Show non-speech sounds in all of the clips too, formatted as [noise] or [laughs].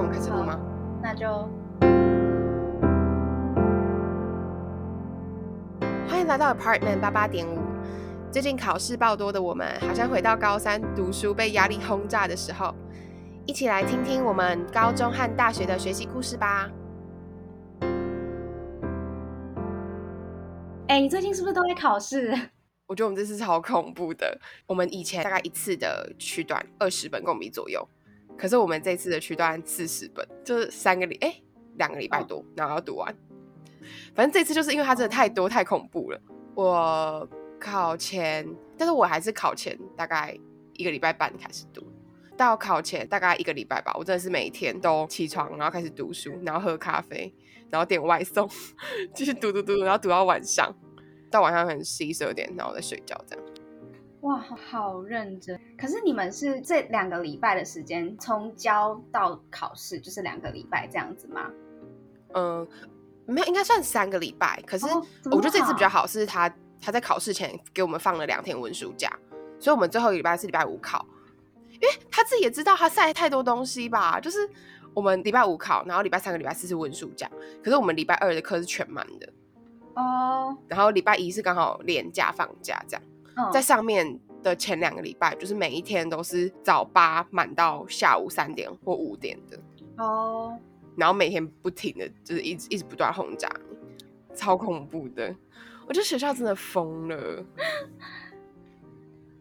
那我们开始录吗？那就欢迎来到 Apartment 八八点五。最近考试爆多的我们，好像回到高三读书被压力轰炸的时候，一起来听听我们高中和大学的学习故事吧。哎、你最近是不是都在考试？我觉得我们这次超恐怖的。我们以前大概一次的区段二十本共笔左右，可是我们这次的区段四十本，就是三个礼哎两个礼拜多，然后要读完。反正这次就是因为它真的太多太恐怖了。我考前，但是我还是考前大概一个礼拜半开始读，到考前大概一个礼拜吧，我真的是每一天都起床，然后开始读书，然后喝咖啡，然后点外送，[laughs] 继续读读读，然后读到晚上，到晚上可能十一十二点，然后再睡觉这样。哇，好认真。可是你们是这两个礼拜的时间，从交到考试就是两个礼拜这样子吗？嗯，没有，应该算三个礼拜。可是我觉得这次比较好好，是他他在考试前给我们放了两天文书假，所以我们最后一个礼拜是礼拜五考。因为他自己也知道他塞太多东西吧，就是我们礼拜五考，然后礼拜三个礼拜四是文书假，可是我们礼拜二的课是全满的，哦，然后礼拜一是刚好连假放假这样。嗯，在上面的前两个礼拜，就是每一天都是早八满到下午三点或五点的。哦，然后每天不停的就是一直一直不断轰炸你，超恐怖的。我觉得学校真的疯了。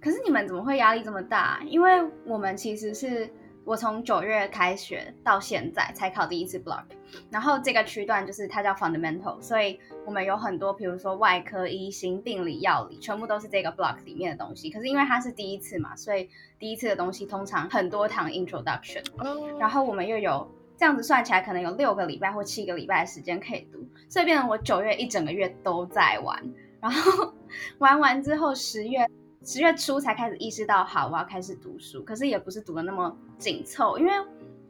可是你们怎么会压力这么大？因为我们其实是我从九月开学到现在才考第一次 block，然后这个区段就是它叫 fundamental，所以我们有很多，比如说外科、医心、病理、药理，全部都是这个 block 里面的东西。可是因为它是第一次嘛，所以第一次的东西通常很多堂 introduction，哦。然后我们又有这样子算起来，可能有六个礼拜或七个礼拜的时间可以读，所以变成我九月一整个月都在玩，然后 [laughs] 玩完之后十月十月初才开始意识到，好，我要开始读书，可是也不是读的那么紧凑，因为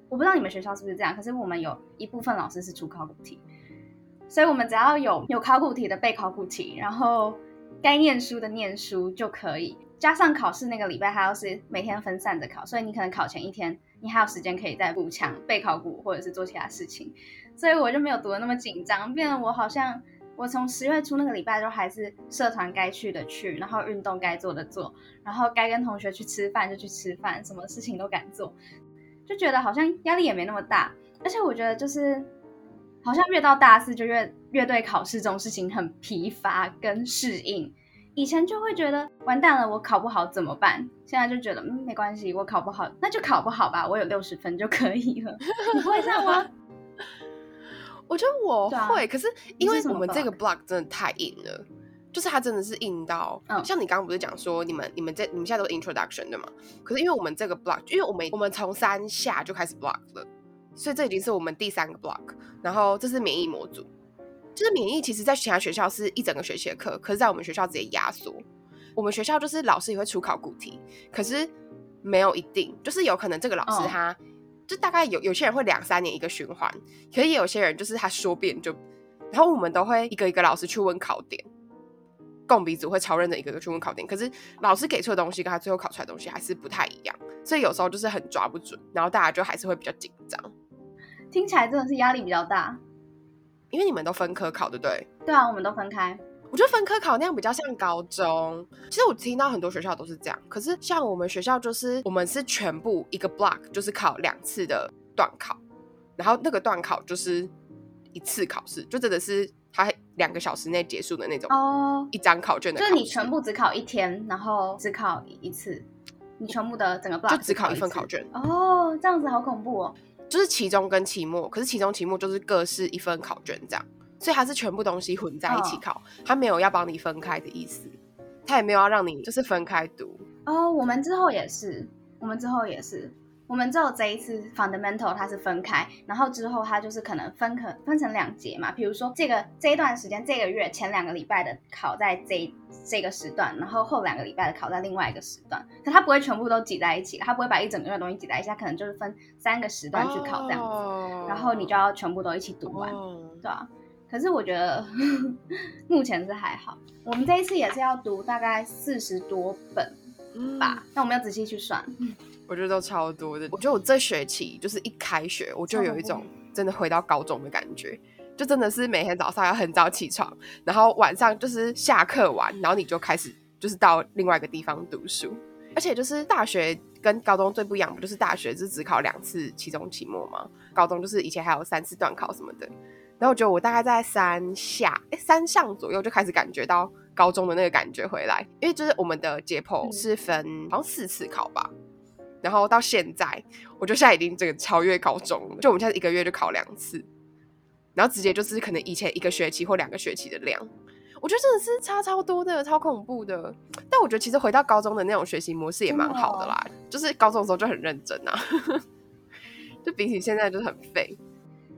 我不知道你们学校是不是这样，可是我们有一部分老师是出考古题，所以我们只要有有考古题的背考古题，然后该念书的念书就可以。加上考试那个礼拜，还要是每天分散着考，所以你可能考前一天，你还有时间可以再补强背考古或者是做其他事情，所以我就没有读的那么紧张，变得我好像我从十月初那个礼拜都还是社团该去的去，然后运动该做的做，然后该跟同学去吃饭就去吃饭，什么事情都敢做，就觉得好像压力也没那么大，而且我觉得就是好像越到大四就越越对考试这种事情很疲乏跟适应。以前就会觉得完蛋了，我考不好怎么办？现在就觉得嗯没关系，我考不好那就考不好吧，我有六十分就可以了。你不会这样吗？我觉得我会，可是因为我们这个 block 真的太硬了，就是它真的是硬到，嗯像你刚刚不是讲说你们你们这你们现在都是 introduction 的嘛？可是因为我们这个 block，因为我们我们从三下就开始 block 了，所以这已经是我们第三个 block，然后这是免疫模组，就是免疫其实在其他学校是一整个学期的课，可是在我们学校直接压缩。我们学校就是老师也会出考古题，可是没有一定，就是有可能这个老师哦他、就大概有有些人会两三年一个循环，可是也有些人就是他说变就，然后我们都会一个一个老师去问考点，共笔组会超认真一个一个去问考点，可是老师给出的东西跟他最后考出来的东西还是不太一样，所以有时候就是很抓不准，然后大家就还是会比较紧张，听起来真的是压力比较大。因为你们都分科考，对不对？对啊，我们都分开。我觉得分科考那样比较像高中。其实我听到很多学校都是这样，可是像我们学校就是我们是全部一个 block 就是考两次的段考，然后那个段考就是一次考试，就真的是它两个小时内结束的那种哦，一张考卷的就是你全部只考一天，然后只考一次，你全部的整个 block 就只考一份考卷，哦，这样子好恐怖哦。就是期中跟期末，可是期中期末就是各是一份考卷这样，所以它是全部东西混在一起哦考，它没有要帮你分开的意思，它也没有要让你就是分开读。哦，我们之后也是，我们之后也是，我们只有这一次 fundamental 它是分开，然后之后它就是可能分可分成两节嘛，比如说这个这一段时间这个月前两个礼拜的考在这这个时段，然后后两个礼拜的考在另外一个时段，可它不会全部都挤在一起，它不会把一整个月的东西挤在一起，它可能就是分三个时段去考这样子，哦。然后你就要全部都一起读完，哦。对啊。可是我觉得 [laughs] 目前是还好，我们这一次也是要读大概四十多本嗯吧，那我们要仔细去算。我觉得都超多的。我觉得我这学期就是一开学，我就有一种真的回到高中的感觉，就真的是每天早上要很早起床，然后晚上就是下课完，然后你就开始就是到另外一个地方读书，而且就是大学跟高中最不一样，不就是大学是只考两次期中、期末吗？高中就是以前还有三次段考什么的。然后我觉得我大概在三下哎三上左右就开始感觉到高中的那个感觉回来，因为就是我们的解剖是分好像四次考吧，然后到现在我觉得现在已经这个超越高中了，就我们现在一个月就考两次，然后直接就是可能以前一个学期或两个学期的量，我觉得真的是差超多的，超恐怖的。但我觉得其实回到高中的那种学习模式也蛮好的啦，就是高中的时候就很认真啊，[laughs] 就比起现在就是很废。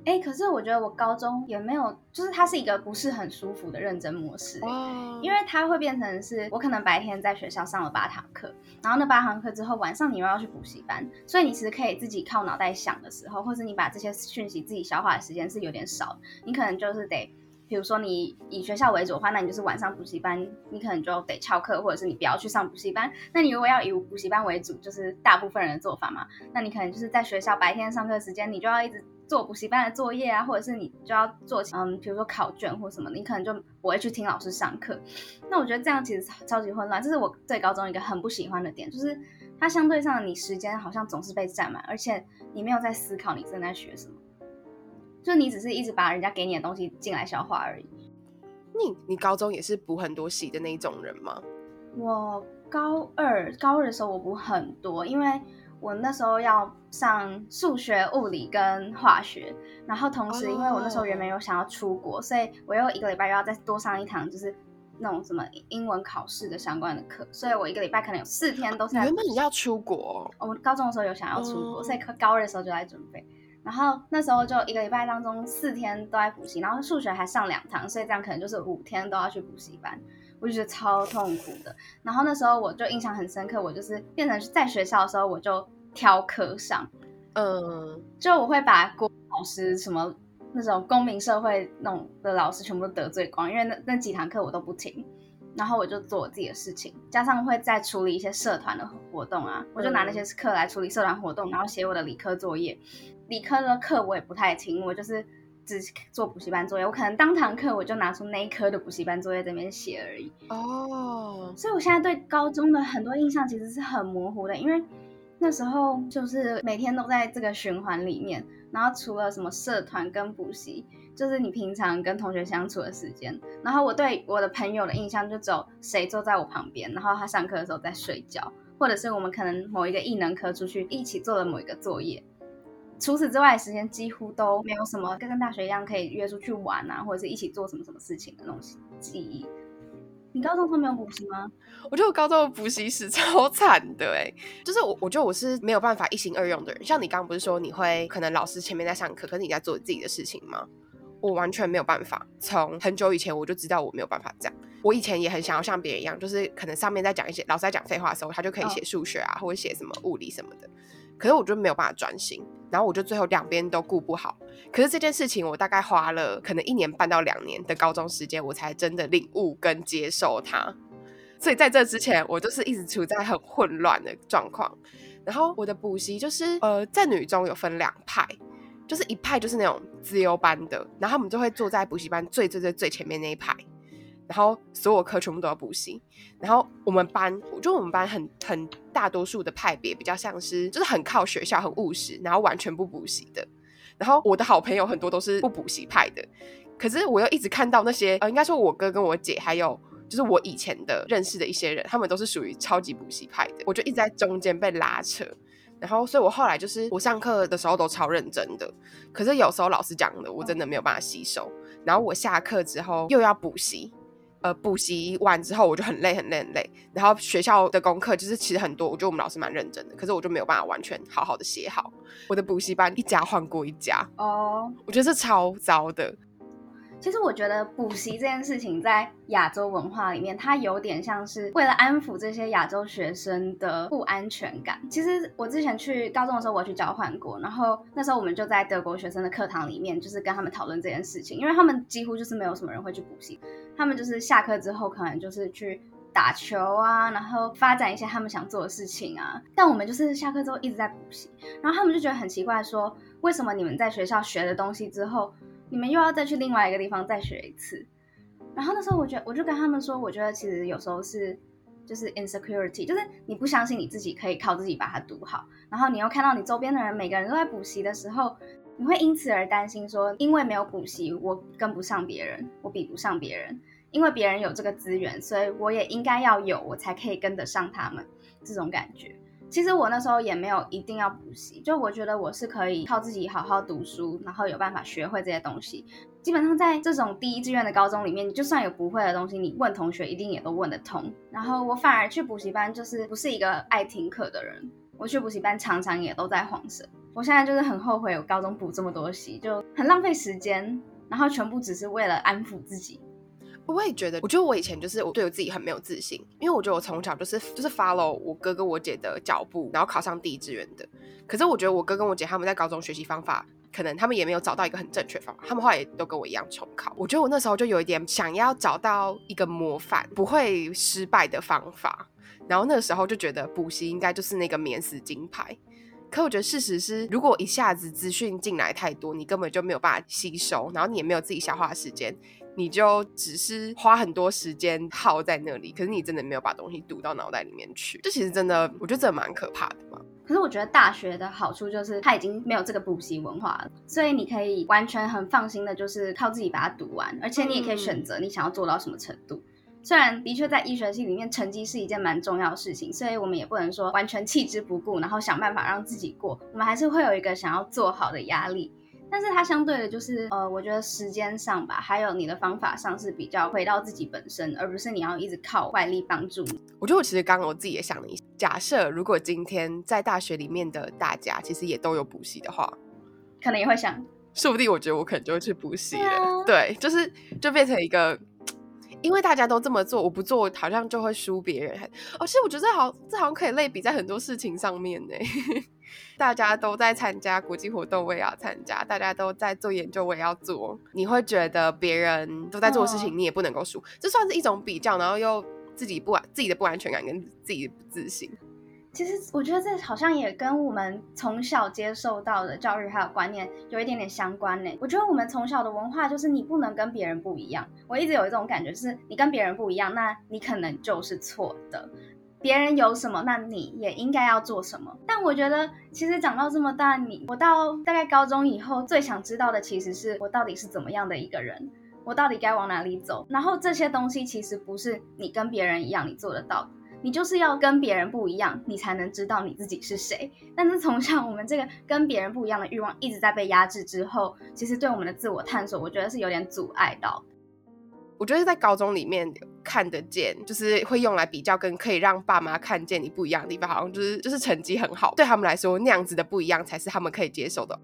哎，可是我觉得我高中也没有，就是它是一个不是很舒服的认真模式，因为它会变成是我可能白天在学校上了八堂课，然后那八堂课之后晚上你又要去补习班，所以你其实可以自己靠脑袋想的时候，或是你把这些讯息自己消化的时间是有点少，你可能就是得，比如说你以学校为主的话，那你就是晚上补习班，你可能就得翘课，或者是你不要去上补习班。那你如果要以补习班为主，就是大部分人的做法嘛，那你可能就是在学校白天上课时间，你就要一直。做补习班的作业啊，或者是你就要做，嗯，比如说考卷或什么，你可能就不会去听老师上课。那我觉得这样其实超级混乱，这是我对高中一个很不喜欢的点，就是它相对上你时间好像总是被占满，而且你没有在思考你正在学什么，就你只是一直把人家给你的东西进来消化而已。你你高中也是补很多习的那一种人吗？我高二高二的时候我补很多，因为。我那时候要上数学、物理跟化学，然后同时因为我那时候原本有想要出国，所以我又一个礼拜又要再多上一堂，就是那种什么英文考试的相关的课，所以我一个礼拜可能有四天都是。原本你要出国？我高中的时候有想要出国，所以高二的时候就在准备，然后那时候就一个礼拜当中四天都在补习，然后数学还上两堂，所以这样可能就是五天都要去补习班。我就觉得超痛苦的，然后那时候我就印象很深刻，我就是变成在学校的时候我就挑课上，嗯，就我会把国老师什么那种公民社会那种的老师全部都得罪光，因为那那几堂课我都不听，然后我就做我自己的事情，加上会再处理一些社团的活动啊，我就拿那些课来处理社团活动，然后写我的理科作业，理科的课我也不太听，我就是。只做补习班作业，我可能当堂课我就拿出那一科的补习班作业在那边写而已。哦，所以我现在对高中的很多印象其实是很模糊的，因为那时候就是每天都在这个循环里面，然后除了什么社团跟补习，就是你平常跟同学相处的时间，然后我对我的朋友的印象就只有谁坐在我旁边，然后他上课的时候在睡觉，或者是我们可能某一个异能科出去一起做了某一个作业。除此之外，时间几乎都没有什么跟跟大学一样可以约出去玩啊，或者是一起做什么什么事情的那种记忆。你高中都没有补习吗？我觉得我高中的补习史超惨的哎，就是我我觉得我是没有办法一心二用的人。像你刚刚不是说你会可能老师前面在上课，可是你在做自己的事情吗？我完全没有办法。从很久以前我就知道我没有办法这样。我以前也很想要像别人一样，就是可能上面在讲一些老师在讲废话的时候，他就可以写数学啊，或者写什么物理什么的。可是我就没有办法专心，然后我就最后两边都顾不好。可是这件事情我大概花了可能一年半到两年的高中时间，我才真的领悟跟接受它。所以在这之前，我就是一直处在很混乱的状况。然后我的补习就是呃，在女中有分两派，就是一派就是那种自由班的，然后他们就会坐在补习班最最最最前面那一排。然后所有课全部都要补习，然后我们班，我觉得我们班很很大多数的派别比较像是，就是很靠学校，很务实，然后完全不补习的。然后我的好朋友很多都是不补习派的，可是我又一直看到那些，呃，应该说我哥跟我姐，还有就是我以前的认识的一些人，他们都是属于超级补习派的，我就一直在中间被拉扯。然后，所以我后来就是我上课的时候都超认真的，可是有时候老师讲的我真的没有办法吸收。然后我下课之后又要补习。呃，补习完之后我就很累很累很累，然后学校的功课就是其实很多，我觉得我们老师蛮认真的，可是我就没有办法完全好好的写好。我的补习班一家换过一家哦，我觉得是超糟的。其实我觉得补习这件事情在亚洲文化里面，它有点像是为了安抚这些亚洲学生的不安全感。其实我之前去高中的时候，我去交换过，然后那时候我们就在德国学生的课堂里面，就是跟他们讨论这件事情，因为他们几乎就是没有什么人会去补习，他们就是下课之后可能就是去打球啊，然后发展一些他们想做的事情啊。但我们就是下课之后一直在补习，然后他们就觉得很奇怪，说为什么你们在学校学的东西之后，你们又要再去另外一个地方再学一次？然后那时候我觉得，我就跟他们说，我觉得其实有时候是就是 insecurity，就是你不相信你自己可以靠自己把它读好，然后你又看到你周边的人每个人都在补习的时候。你会因此而担心，说因为没有补习，我跟不上别人，我比不上别人。因为别人有这个资源，所以我也应该要有，我才可以跟得上他们。这种感觉，其实我那时候也没有一定要补习，就我觉得我是可以靠自己好好读书，然后有办法学会这些东西。基本上在这种第一志愿的高中里面，你就算有不会的东西，你问同学一定也都问得通。然后我反而去补习班，就是不是一个爱听课的人。我去补习班常常也都在晃神。我现在就是很后悔，我高中补这么多习，就很浪费时间，然后全部只是为了安抚自己。我也觉得，我觉得我以前就是我对我自己很没有自信，因为我觉得我从小就是就是 follow 我哥跟我姐的脚步，然后考上第一志愿的。可是我觉得我哥跟我姐他们在高中学习方法，可能他们也没有找到一个很正确方法，他们后来也都跟我一样重考。我觉得我那时候就有一点想要找到一个模范，不会失败的方法，然后那个时候就觉得补习应该就是那个免死金牌。可我觉得事实是，如果一下子资讯进来太多，你根本就没有办法吸收，然后你也没有自己消化时间，你就只是花很多时间耗在那里，可是你真的没有把东西读到脑袋里面去。这其实真的，我觉得这蛮可怕的嘛。可是我觉得大学的好处就是它已经没有这个补习文化了，所以你可以完全很放心的，就是靠自己把它读完，而且你也可以选择你想要做到什么程度。虽然的确在医学系里面，成绩是一件蛮重要的事情，所以我们也不能说完全弃之不顾，然后想办法让自己过。我们还是会有一个想要做好的压力，但是它相对的就是，呃，我觉得时间上吧，还有你的方法上是比较回到自己本身，而不是你要一直靠外力帮助你。我觉得我其实刚刚我自己也想了一下，假设如果今天在大学里面的大家其实也都有补习的话，可能也会想，说不定我觉得我可能就会去补习了。对，就是就变成一个。因为大家都这么做，我不做好像就会输别人。哦，其实我觉得这好，这好像可以类比在很多事情上面呢。[laughs] 大家都在参加国际活动，我也要参加；大家都在做研究，我也要做。你会觉得别人都在做事情，你也不能够输，这算是一种比较，然后又自己不安、自己的不安全感跟自己的不自信。其实我觉得这好像也跟我们从小接受到的教育还有观念有一点点相关呢。我觉得我们从小的文化就是你不能跟别人不一样。我一直有一种感觉，是你跟别人不一样，那你可能就是错的。别人有什么，那你也应该要做什么。但我觉得，其实长到这么大，你我到大概高中以后，最想知道的其实是我到底是怎么样的一个人，我到底该往哪里走。然后这些东西其实不是你跟别人一样，你做得到。你就是要跟别人不一样，你才能知道你自己是谁。但是从小我们这个跟别人不一样的欲望一直在被压制之后，其实对我们的自我探索，我觉得是有点阻碍到。我觉得在高中里面看得见，就是会用来比较，跟可以让爸妈看见你不一样的地方，好像就是就是成绩很好，对他们来说那样子的不一样才是他们可以接受的。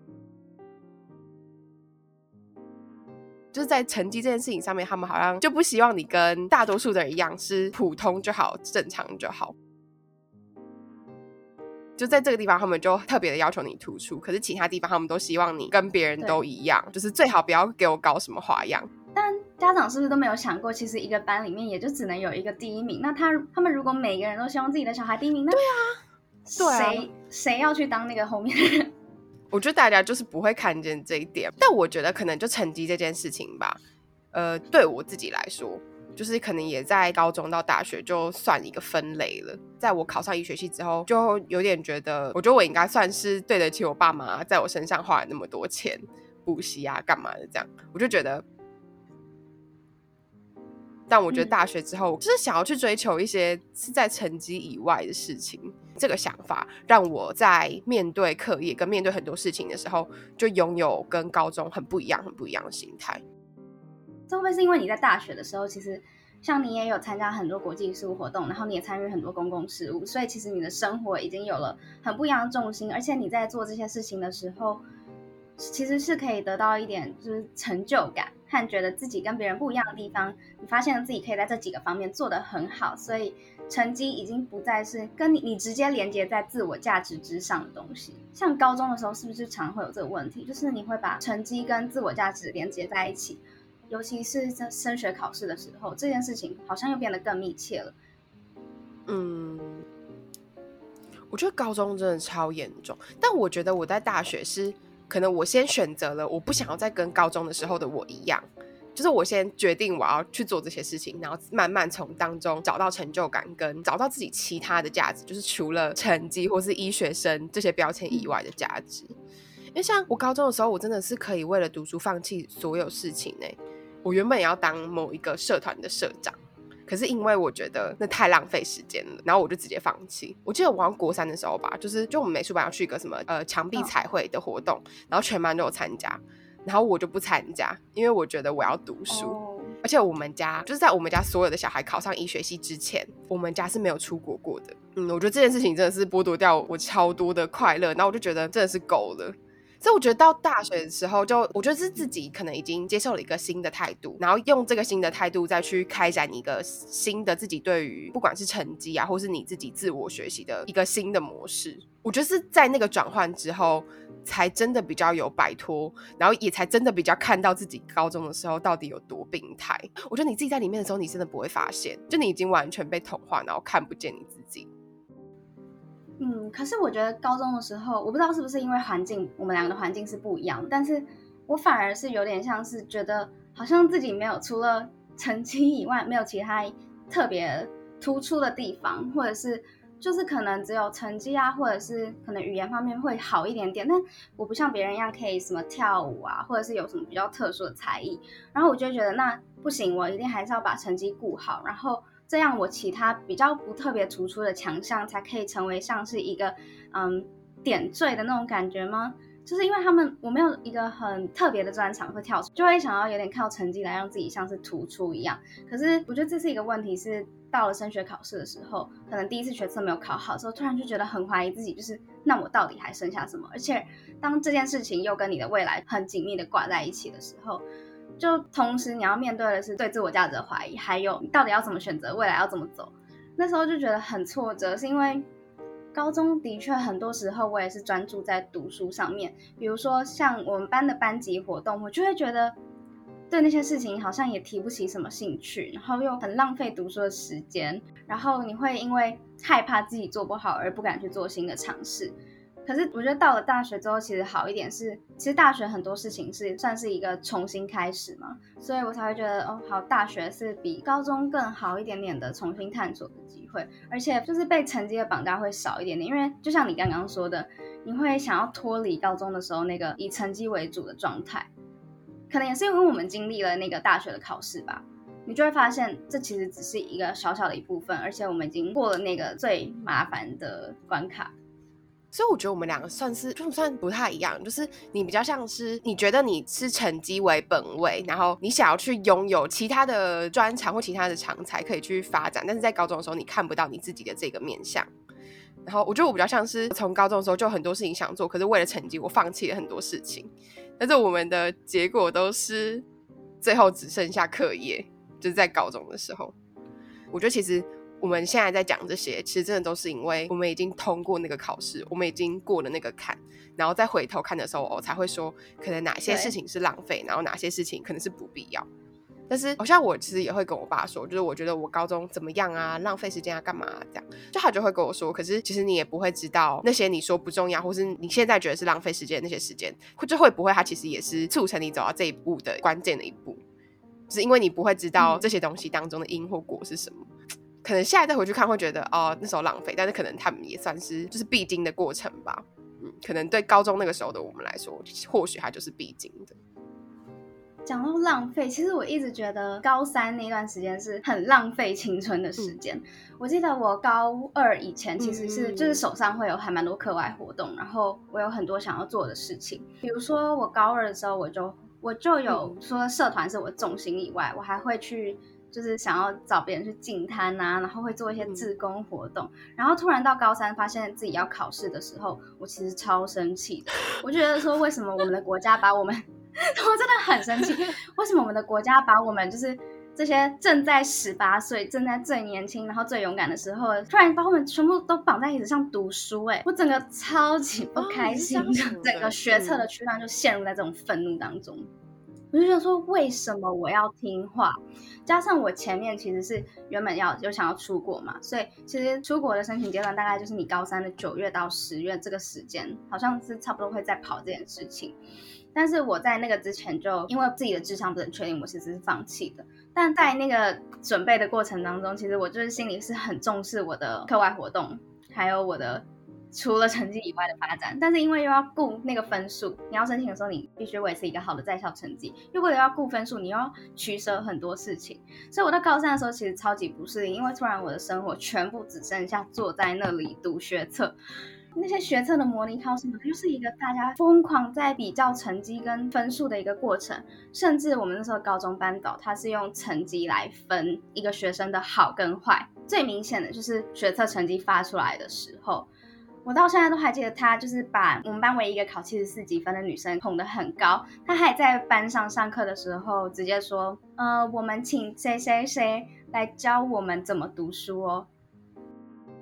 就是在成绩这件事情上面，他们好像就不希望你跟大多数的人一样是普通就好、正常就好。就在这个地方，他们就特别的要求你突出，可是其他地方他们都希望你跟别人都一样，就是最好不要给我搞什么花样。但家长是不是都没有想过，其实一个班里面也就只能有一个第一名？那他他们如果每个人都希望自己的小孩第一名，那对啊，谁谁要去当那个后面的人？我觉得大家就是不会看见这一点，但我觉得可能就成绩这件事情吧，呃，对我自己来说，就是可能也在高中到大学就算一个分类了。在我考上医学系之后，就有点觉得，我觉得我应该算是对得起我爸妈在我身上花了那么多钱补习啊，干嘛的这样，我就觉得。但我觉得大学之后，就是想要去追求一些是在成绩以外的事情。这个想法让我在面对课业跟面对很多事情的时候，就拥有跟高中很不一样、很不一样的心态。这会不会是因为你在大学的时候，其实像你也有参加很多国际事务活动，然后你也参与很多公共事务，所以其实你的生活已经有了很不一样的重心，而且你在做这些事情的时候。其实是可以得到一点就是成就感，和觉得自己跟别人不一样的地方。你发现了自己可以在这几个方面做得很好，所以成绩已经不再是跟你你直接连接在自我价值之上的东西。像高中的时候，是不是常会有这个问题？就是你会把成绩跟自我价值连接在一起，尤其是在升学考试的时候，这件事情好像又变得更密切了。嗯，我觉得高中真的超严重，但我觉得我在大学是可能我先选择了，我不想要再跟高中的时候的我一样，就是我先决定我要去做这些事情，然后慢慢从当中找到成就感，跟找到自己其他的价值，就是除了成绩或是医学生这些标签以外的价值。因为像我高中的时候，我真的是可以为了读书放弃所有事情呢。我原本也要当某一个社团的社长。可是因为我觉得那太浪费时间了，然后我就直接放弃。我记得我国三的时候吧，就是就我们美术班要去一个什么呃墙壁彩绘的活动，然后全班都有参加，然后我就不参加，因为我觉得我要读书。而且我们家就是在我们家所有的小孩考上医学系之前，我们家是没有出国过的。嗯，我觉得这件事情真的是剥夺掉我超多的快乐，然后我就觉得真的是够了。所以我觉得到大学的时候，就我觉得是自己可能已经接受了一个新的态度，然后用这个新的态度再去开展一个新的自己对于不管是成绩啊，或是你自己自我学习的一个新的模式。我觉得是在那个转换之后，才真的比较有摆脱，然后也才真的比较看到自己高中的时候到底有多病态。我觉得你自己在里面的时候，你真的不会发现，就你已经完全被同化，然后看不见你自己。嗯，可是我觉得高中的时候，我不知道是不是因为环境，我们两个的环境是不一样，但是我反而是有点像是觉得，好像自己没有除了成绩以外，没有其他特别突出的地方，或者是就是可能只有成绩啊，或者是可能语言方面会好一点点，但我不像别人一样可以什么跳舞啊，或者是有什么比较特殊的才艺，然后我就觉得那不行，我一定还是要把成绩顾好，然后。这样，我其他比较不特别突出的强项，才可以成为像是一个嗯点缀的那种感觉吗？就是因为他们我没有一个很特别的专长会跳出，就会想要有点靠成绩来让自己像是突出一样。可是我觉得这是一个问题，是到了升学考试的时候，可能第一次学测没有考好之后，突然就觉得很怀疑自己，就是那我到底还剩下什么？而且当这件事情又跟你的未来很紧密的挂在一起的时候。就同时你要面对的是对自我价值的怀疑，还有你到底要怎么选择，未来要怎么走。那时候就觉得很挫折，是因为高中的确很多时候我也是专注在读书上面，比如说像我们班的班级活动，我就会觉得对那些事情好像也提不起什么兴趣，然后又很浪费读书的时间，然后你会因为害怕自己做不好而不敢去做新的尝试。可是我觉得到了大学之后，其实好一点是，其实大学很多事情是算是一个重新开始嘛，所以我才会觉得哦，好，大学是比高中更好一点点的重新探索的机会，而且就是被成绩的绑架会少一点点，因为就像你刚刚说的，你会想要脱离高中的时候那个以成绩为主的状态，可能也是因为我们经历了那个大学的考试吧，你就会发现这其实只是一个小小的一部分，而且我们已经过了那个最麻烦的关卡。所以我觉得我们两个算是就算不太一样，就是你比较像是你觉得你是成绩为本位，然后你想要去拥有其他的专长或其他的长才可以去发展，但是在高中的时候你看不到你自己的这个面相。然后我觉得我比较像是从高中的时候就很多事情想做，可是为了成绩我放弃了很多事情，但是我们的结果都是最后只剩下课业，就是在高中的时候，我觉得其实。我们现在在讲这些，其实真的都是因为我们已经通过那个考试，我们已经过了那个坎，然后再回头看的时候，我才会说，可能哪些事情是浪费，然后哪些事情可能是不必要。但是好像我其实也会跟我爸说，就是我觉得我高中怎么样啊，浪费时间啊，干嘛这样，就他就会跟我说，可是其实你也不会知道那些你说不重要，或是你现在觉得是浪费时间那些时间，或者会不会他其实也是促成你走到这一步的关键的一步，是因为你不会知道这些东西当中的因或果是什么。可能现在再回去看会觉得哦那时候浪费，但是可能他们也算是就是必经的过程吧。嗯，可能对高中那个时候的我们来说，或许它就是必经的。讲到浪费，其实我一直觉得高三那段时间是很浪费青春的时间。我记得我高二以前其实是就是手上会有还蛮多课外活动，然后我有很多想要做的事情。比如说我高二的时候，我就我就有说社团是我重心以外，我还会去。就是想要找别人去进摊啊，然后会做一些自工活动，然后突然到高三发现自己要考试的时候，我其实超生气的。我觉得说，为什么我们的国家把我们，[laughs] 我真的很生气，[laughs] 为什么我们的国家把我们就是这些正在十八岁、正在最年轻、然后最勇敢的时候，突然把我们全部都绑在椅子上读书？哎，我整个超级不开心，整个学测的区段就陷入在这种愤怒当中。我就想说，为什么我要听话？加上我前面其实是原本要有想要出国嘛，所以其实出国的申请阶段大概就是你高三的九月到十月这个时间，好像是差不多会在跑这件事情。但是我在那个之前就因为自己的智商不能确定，我其实是放弃的。但在那个准备的过程当中，其实我就是心里是很重视我的课外活动，还有我的。除了成绩以外的发展，但是因为又要顾那个分数，你要申请的时候，你必须维持一个好的在校成绩。又为了要顾分数，你又要取舍很多事情。所以我到高三的时候，其实超级不适应，因为突然我的生活全部只剩下坐在那里读学测。那些学测的模拟考什么，就是一个大家疯狂在比较成绩跟分数的一个过程。甚至我们那时候高中班导，他是用成绩来分一个学生的好跟坏。最明显的就是学测成绩发出来的时候。我到现在都还记得，他就是把我们班唯一一个考七十四几分的女生捧得很高。他还在班上上课的时候直接说：“呃，我们请谁谁谁来教我们怎么读书哦。”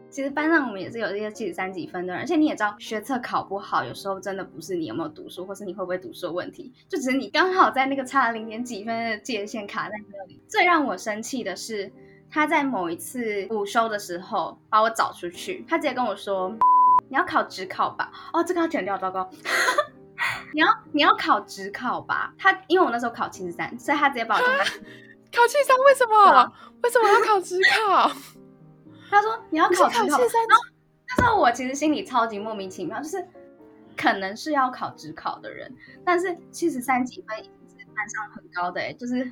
其实班上我们也是有一些七十三几分的人，而且你也知道，学测考不好，有时候真的不是你有没有读书，或是你会不会读书的问题，就只是你刚好在那个差零点几分的界限卡在那里。最让我生气的是，他在某一次午休的时候把我找出去，他直接跟我说。你要考职考吧？哦，这个要剪掉，糟糕！[laughs] 你要你要考职考吧？他因为我那时候考七十三，所以他直接把我叫考七十三，为什么？为什么要考职考？[laughs] 他说你要考考七十三。那时候我其实心里超级莫名其妙，就是可能是要考职考的人，但是七十三几分已经是班上很高的，哎，就是。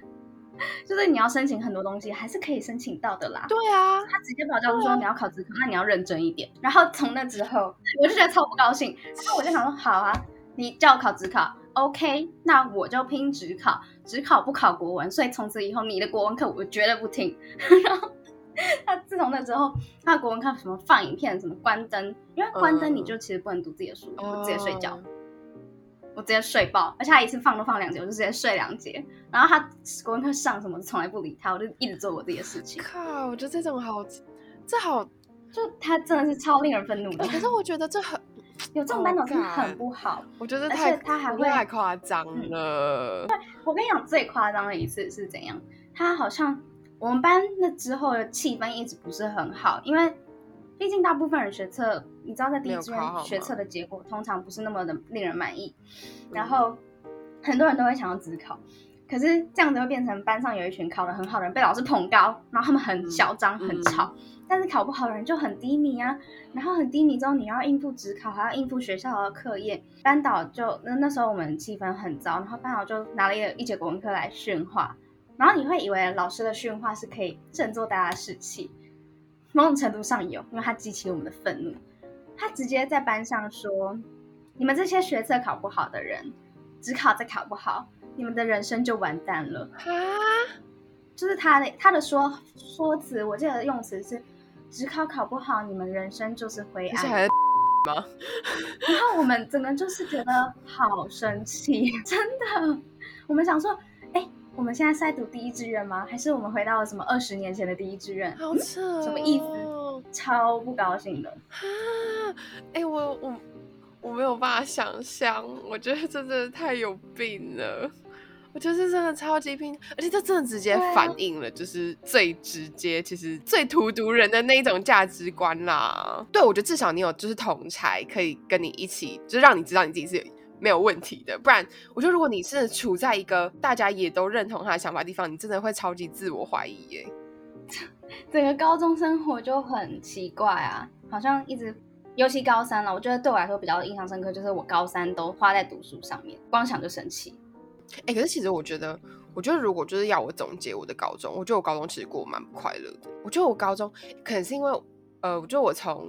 就是你要申请很多东西，还是可以申请到的啦。对啊，他直接跑教授说你要考职考，那你要认真一点。然后从那之后，我就觉得超不高兴。然后我就想说，好啊，你叫我考职考，OK，那我就拼职考。职考不考国文，所以从此以后你的国文课我绝对不听。[laughs] 然后他自从那之后，他的国文课什么放影片，什么关灯，因为关灯你就其实不能读自己的书，直接睡觉。我直接睡爆，而且他一次放都放两节，我就直接睡两节。然后他国文课上什么，从来不理他，我就一直做我自己的事情。靠，我觉得这种好，这好，就他真的是超令人愤怒的。可是我觉得这很有这种班长真的很不好。我觉得太他还会太夸张了。对，我跟你讲，最夸张的一次是怎样？他好像我们班那之后的气氛一直不是很好，因为。毕竟大部分人学测，你知道在第一志愿学测的结果通常不是那么的令人满意，然后很多人都会想要自考，可是这样子会变成班上有一群考得很好的人被老师捧高，然后他们很嚣张很吵，但是考不好的人就很低迷啊，然后很低迷之后你要应付职考，还要应付学校的课业，班导就那那时候我们气氛很糟，然后班导就拿了一一节国文课来训话，然后你会以为老师的训话是可以振作大家的士气。某种程度上有，因为他激起我们的愤怒。他直接在班上说：“你们这些学测考不好的人，只考再考不好，你们的人生就完蛋了。”啊！就是他的他的说说辞，我记得用词是：“只考考不好，你们人生就是灰暗。”吗？[laughs] 然后我们整个就是觉得好生气，真的。我们想说。哎我们现在是在读第一志愿吗？还是我们回到了什么二十年前的第一志愿？好扯，什么意思？超不高兴的。啊！哎，我我我没有办法想象，我觉得这真的太有病了。我觉得这真的超级拼，而且这真的直接反映了，就是最直接，其实最荼毒人的那一种价值观啦。对，我觉得至少你有就是同才可以跟你一起，就是让你知道你自己是。没有问题的，不然我觉得如果你是处在一个大家也都认同他的想法的地方，你真的会超级自我怀疑耶。整个高中生活就很奇怪啊，好像一直，尤其高三了，我觉得对我来说比较印象深刻，就是我高三都花在读书上面，光想就生气。哎，可是其实我觉得，我觉得如果就是要我总结我的高中，我觉得我高中其实过蛮快乐的。我觉得我高中可能是因为，呃，我觉得我从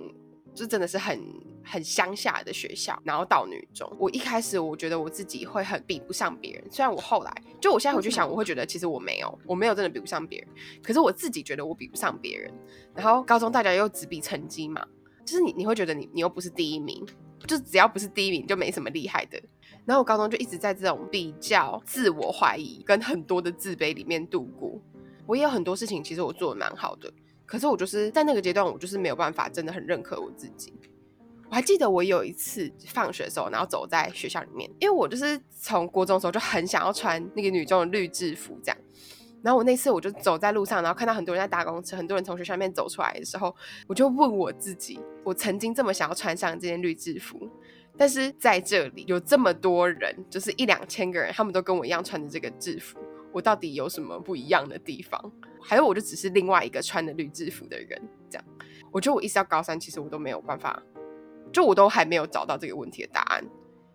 就真的是很。很乡下的学校，然后到女中。我一开始我觉得我自己会很比不上别人，虽然我后来就我现在回去想，我会觉得其实我没有，我没有真的比不上别人。可是我自己觉得我比不上别人。然后高中大家又只比成绩嘛，就是你你会觉得你你又不是第一名，就只要不是第一名就没什么厉害的。然后我高中就一直在这种比较、自我怀疑跟很多的自卑里面度过。我也有很多事情其实我做的蛮好的，可是我就是在那个阶段，我就是没有办法真的很认可我自己。我还记得我有一次放学的时候，然后走在学校里面，因为我就是从国中的时候就很想要穿那个女中的绿制服这样。然后我那次我就走在路上，然后看到很多人在搭公车，很多人从学校里面走出来的时候，我就问我自己：我曾经这么想要穿上这件绿制服，但是在这里有这么多人，就是一两千个人，他们都跟我一样穿着这个制服，我到底有什么不一样的地方？还有，我就只是另外一个穿着绿制服的人，这样。我觉得我一直到高三，其实我都没有办法，就我都还没有找到这个问题的答案。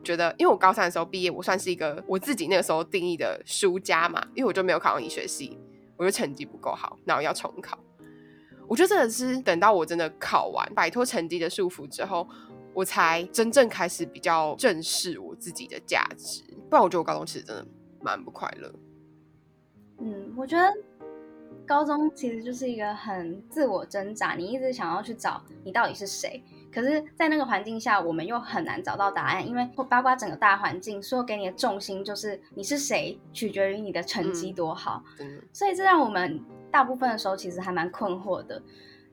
觉得，因为我高三的时候毕业，我算是一个我自己那个时候定义的输家嘛，因为我就没有考上医学系，我就成绩不够好，然后要重考。我觉得真的是等到我真的考完，摆脱成绩的束缚之后，我才真正开始比较正视我自己的价值。不然，我觉得我高中其实真的蛮不快乐。嗯，我觉得高中其实就是一个很自我挣扎，你一直想要去找你到底是谁。可是，在那个环境下，我们又很难找到答案，因为包括整个大环境，所有给你的重心就是你是谁，取决于你的成绩多好。所以这让我们大部分的时候其实还蛮困惑的。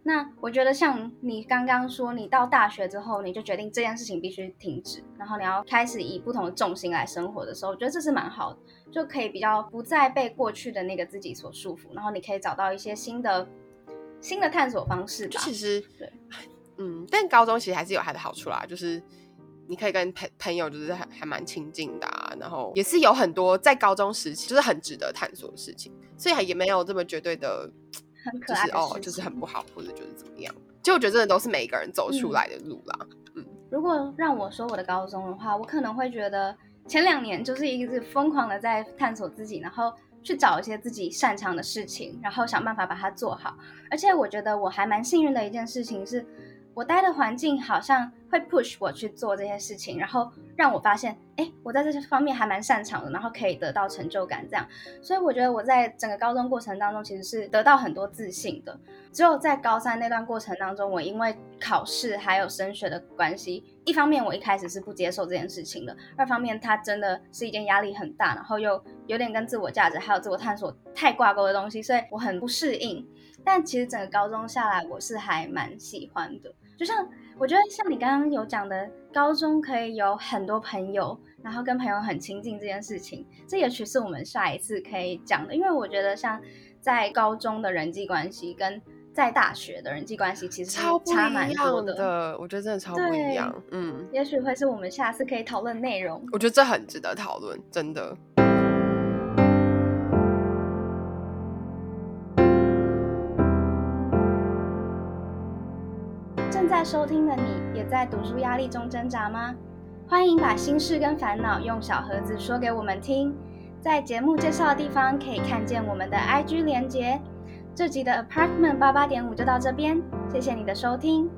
那我觉得，像你刚刚说，你到大学之后，你就决定这件事情必须停止，然后你要开始以不同的重心来生活的时候，我觉得这是蛮好的，就可以比较不再被过去的那个自己所束缚，然后你可以找到一些新的新的探索方式吧。其实对。嗯，但高中其实还是有它的好处啦，就是你可以跟朋朋友就是还还蛮亲近的，然后也是有很多在高中时期就是很值得探索的事情，所以也没有这么绝对的，很可爱哦，就是很不好或者就是怎么样，其实我觉得真的都是每一个人走出来的路啦。嗯，如果让我说我的高中的话，我可能会觉得前两年就是一直疯狂的在探索自己，然后去找一些自己擅长的事情，然后想办法把它做好。而且我觉得我还蛮幸运的一件事情是。我待的环境好像会 push 我去做这些事情，然后让我发现，哎，我在这些方面还蛮擅长的，然后可以得到成就感，这样。所以我觉得我在整个高中过程当中其实是得到很多自信的。只有在高三那段过程当中，我因为考试还有升学的关系，一方面我一开始是不接受这件事情的，二方面它真的是一件压力很大，然后又有点跟自我价值还有自我探索太挂钩的东西，所以我很不适应。但其实整个高中下来，我是还蛮喜欢的。就像我觉得，像你刚刚有讲的，高中可以有很多朋友，然后跟朋友很亲近这件事情，这也许是我们下一次可以讲的。因为我觉得，像在高中的人际关系跟在大学的人际关系，其实差蛮多的。我觉得真的超不一样。嗯，也许会是我们下次可以讨论内容。我觉得这很值得讨论，真的。收听的你，也在读书压力中挣扎吗？欢迎把心事跟烦恼用小盒子说给我们听。在节目介绍的地方可以看见我们的 IG 连接。这集的 Apartment 八八点五就到这边，谢谢你的收听。